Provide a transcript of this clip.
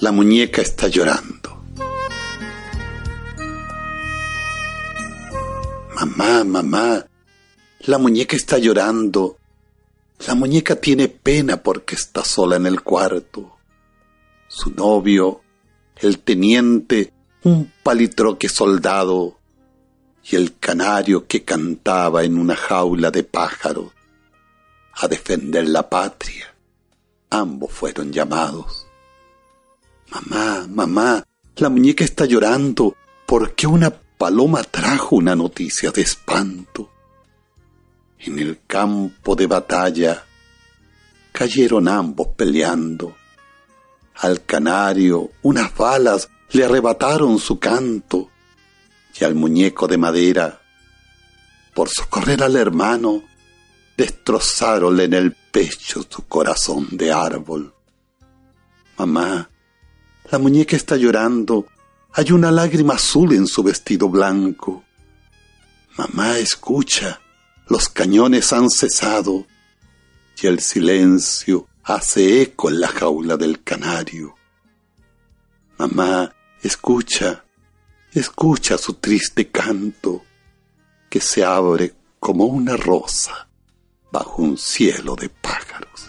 la muñeca está llorando. Mamá, mamá, la muñeca está llorando. La muñeca tiene pena porque está sola en el cuarto. Su novio, el teniente, un palitroque soldado y el canario que cantaba en una jaula de pájaros a defender la patria. Ambos fueron llamados. Mamá, la muñeca está llorando porque una paloma trajo una noticia de espanto. En el campo de batalla cayeron ambos peleando. Al canario unas balas le arrebataron su canto y al muñeco de madera, por socorrer al hermano, destrozáronle en el pecho su corazón de árbol. Mamá, la muñeca está llorando. Hay una lágrima azul en su vestido blanco. Mamá, escucha. Los cañones han cesado. Y el silencio hace eco en la jaula del canario. Mamá, escucha. Escucha su triste canto, que se abre como una rosa bajo un cielo de pájaros.